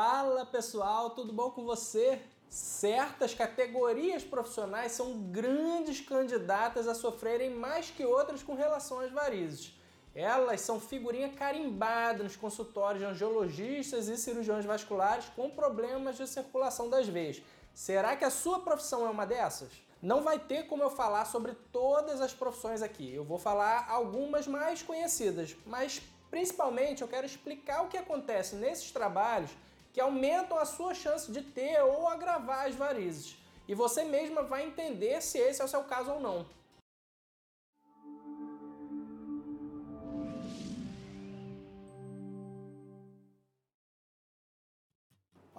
Fala pessoal, tudo bom com você? Certas categorias profissionais são grandes candidatas a sofrerem mais que outras com relação às varizes. Elas são figurinha carimbada nos consultórios de angiologistas e cirurgiões vasculares com problemas de circulação das veias. Será que a sua profissão é uma dessas? Não vai ter como eu falar sobre todas as profissões aqui. Eu vou falar algumas mais conhecidas, mas principalmente eu quero explicar o que acontece nesses trabalhos que aumentam a sua chance de ter ou agravar as varizes. E você mesma vai entender se esse é o seu caso ou não.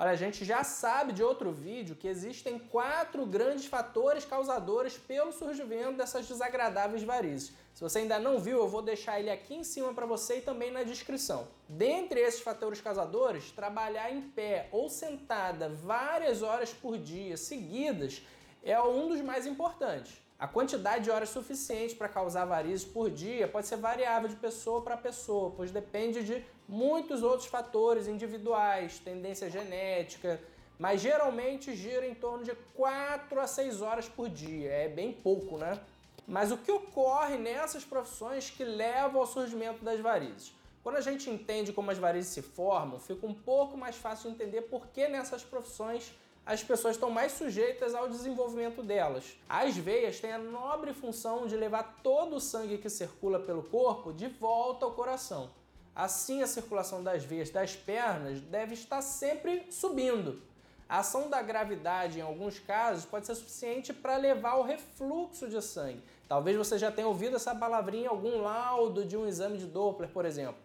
Olha, a gente já sabe de outro vídeo que existem quatro grandes fatores causadores pelo surgimento dessas desagradáveis varizes. Se você ainda não viu, eu vou deixar ele aqui em cima para você e também na descrição. Dentre esses fatores causadores, trabalhar em pé ou sentada várias horas por dia seguidas é um dos mais importantes. A quantidade de horas suficiente para causar varizes por dia pode ser variável de pessoa para pessoa, pois depende de muitos outros fatores individuais, tendência genética, mas geralmente gira em torno de 4 a 6 horas por dia. É bem pouco, né? Mas o que ocorre nessas profissões que levam ao surgimento das varizes? Quando a gente entende como as varizes se formam, fica um pouco mais fácil de entender por que nessas profissões as pessoas estão mais sujeitas ao desenvolvimento delas. As veias têm a nobre função de levar todo o sangue que circula pelo corpo de volta ao coração. Assim, a circulação das veias das pernas deve estar sempre subindo. A ação da gravidade, em alguns casos, pode ser suficiente para levar ao refluxo de sangue. Talvez você já tenha ouvido essa palavrinha em algum laudo de um exame de Doppler, por exemplo,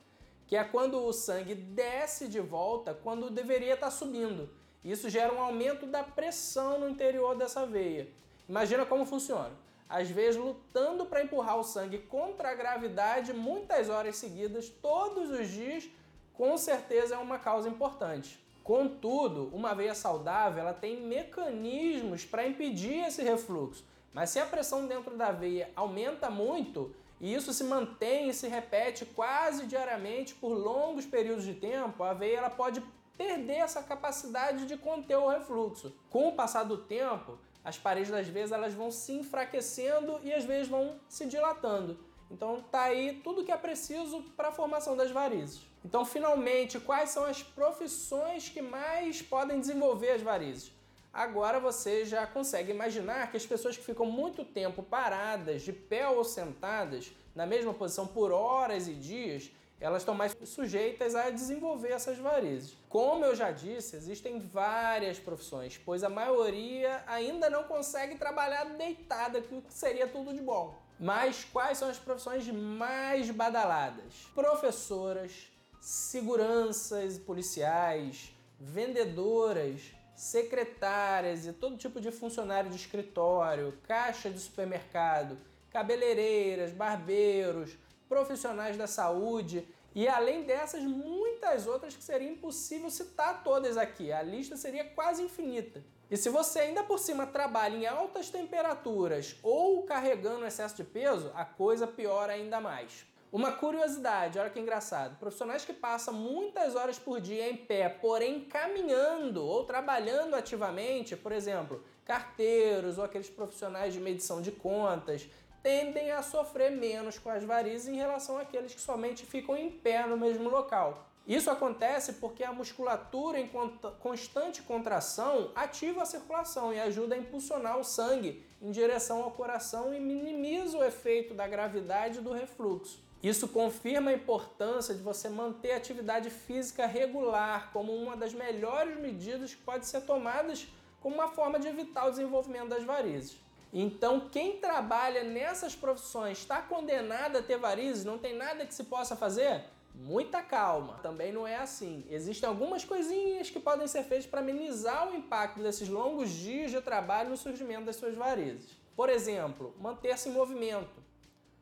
que é quando o sangue desce de volta quando deveria estar subindo. Isso gera um aumento da pressão no interior dessa veia. Imagina como funciona. As veias lutando para empurrar o sangue contra a gravidade muitas horas seguidas, todos os dias, com certeza é uma causa importante. Contudo, uma veia saudável ela tem mecanismos para impedir esse refluxo. Mas se a pressão dentro da veia aumenta muito, e isso se mantém e se repete quase diariamente por longos períodos de tempo, a veia ela pode perder essa capacidade de conter o refluxo. Com o passar do tempo, as paredes das veias elas vão se enfraquecendo e as veias vão se dilatando. Então tá aí tudo que é preciso para a formação das varizes. Então, finalmente, quais são as profissões que mais podem desenvolver as varizes? Agora você já consegue imaginar que as pessoas que ficam muito tempo paradas, de pé ou sentadas, na mesma posição por horas e dias, elas estão mais sujeitas a desenvolver essas varizes. Como eu já disse, existem várias profissões, pois a maioria ainda não consegue trabalhar deitada, que seria tudo de bom. Mas quais são as profissões mais badaladas? Professoras, seguranças policiais, vendedoras, secretárias e todo tipo de funcionário de escritório, caixa de supermercado, cabeleireiras, barbeiros, profissionais da saúde e além dessas, muitas outras que seria impossível citar todas aqui. A lista seria quase infinita. E se você ainda por cima trabalha em altas temperaturas ou carregando excesso de peso, a coisa piora ainda mais. Uma curiosidade, olha que engraçado. Profissionais que passam muitas horas por dia em pé, porém caminhando ou trabalhando ativamente, por exemplo, carteiros ou aqueles profissionais de medição de contas, tendem a sofrer menos com as varizes em relação àqueles que somente ficam em pé no mesmo local. Isso acontece porque a musculatura em constante contração ativa a circulação e ajuda a impulsionar o sangue em direção ao coração e minimiza o efeito da gravidade do refluxo. Isso confirma a importância de você manter a atividade física regular como uma das melhores medidas que pode ser tomadas como uma forma de evitar o desenvolvimento das varizes. Então, quem trabalha nessas profissões está condenado a ter varizes, não tem nada que se possa fazer? Muita calma, também não é assim. Existem algumas coisinhas que podem ser feitas para minimizar o impacto desses longos dias de trabalho no surgimento das suas varizes. Por exemplo, manter-se em movimento.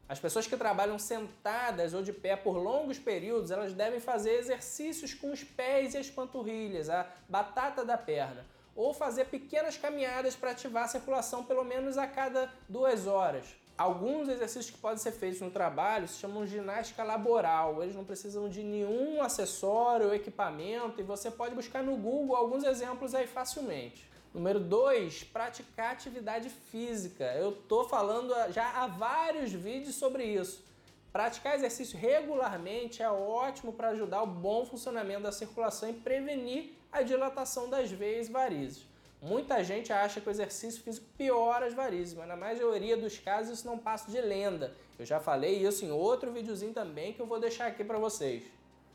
As pessoas que trabalham sentadas ou de pé por longos períodos, elas devem fazer exercícios com os pés e as panturrilhas, a batata da perna ou fazer pequenas caminhadas para ativar a circulação pelo menos a cada duas horas. Alguns exercícios que podem ser feitos no trabalho se chamam ginástica laboral. Eles não precisam de nenhum acessório ou equipamento e você pode buscar no Google alguns exemplos aí facilmente. Número 2, praticar atividade física. Eu tô falando já há vários vídeos sobre isso. Praticar exercício regularmente é ótimo para ajudar o bom funcionamento da circulação e prevenir a dilatação das veias varizes. Muita gente acha que o exercício físico piora as varizes, mas na maioria dos casos isso não passa de lenda. Eu já falei isso em outro videozinho também que eu vou deixar aqui para vocês.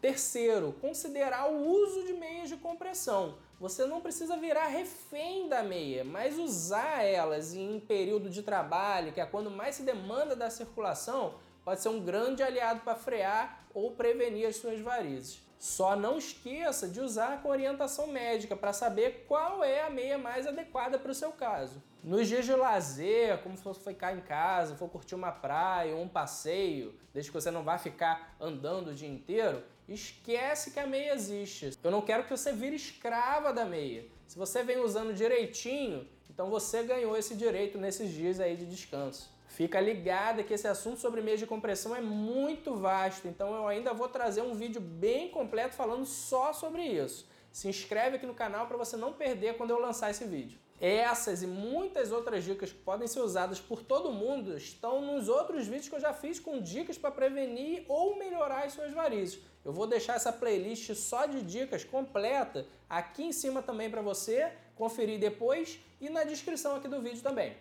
Terceiro, considerar o uso de meias de compressão. Você não precisa virar refém da meia, mas usar elas em período de trabalho, que é quando mais se demanda da circulação, pode ser um grande aliado para frear ou prevenir as suas varizes. Só não esqueça de usar com orientação médica para saber qual é a meia mais adequada para o seu caso. Nos dias de lazer, como for ficar em casa, for curtir uma praia ou um passeio, desde que você não vá ficar andando o dia inteiro, esquece que a meia existe. Eu não quero que você vire escrava da meia. Se você vem usando direitinho, então você ganhou esse direito nesses dias aí de descanso. Fica ligado que esse assunto sobre meias de compressão é muito vasto, então eu ainda vou trazer um vídeo bem completo falando só sobre isso. Se inscreve aqui no canal para você não perder quando eu lançar esse vídeo. Essas e muitas outras dicas que podem ser usadas por todo mundo estão nos outros vídeos que eu já fiz com dicas para prevenir ou melhorar as suas varizes. Eu vou deixar essa playlist só de dicas completa aqui em cima também para você conferir depois e na descrição aqui do vídeo também.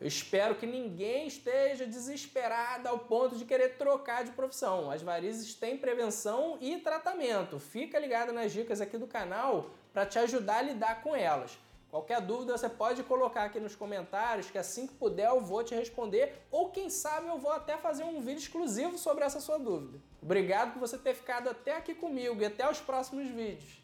Eu espero que ninguém esteja desesperado ao ponto de querer trocar de profissão. As varizes têm prevenção e tratamento. Fica ligado nas dicas aqui do canal para te ajudar a lidar com elas. Qualquer dúvida você pode colocar aqui nos comentários que assim que puder eu vou te responder ou quem sabe eu vou até fazer um vídeo exclusivo sobre essa sua dúvida. Obrigado por você ter ficado até aqui comigo e até os próximos vídeos.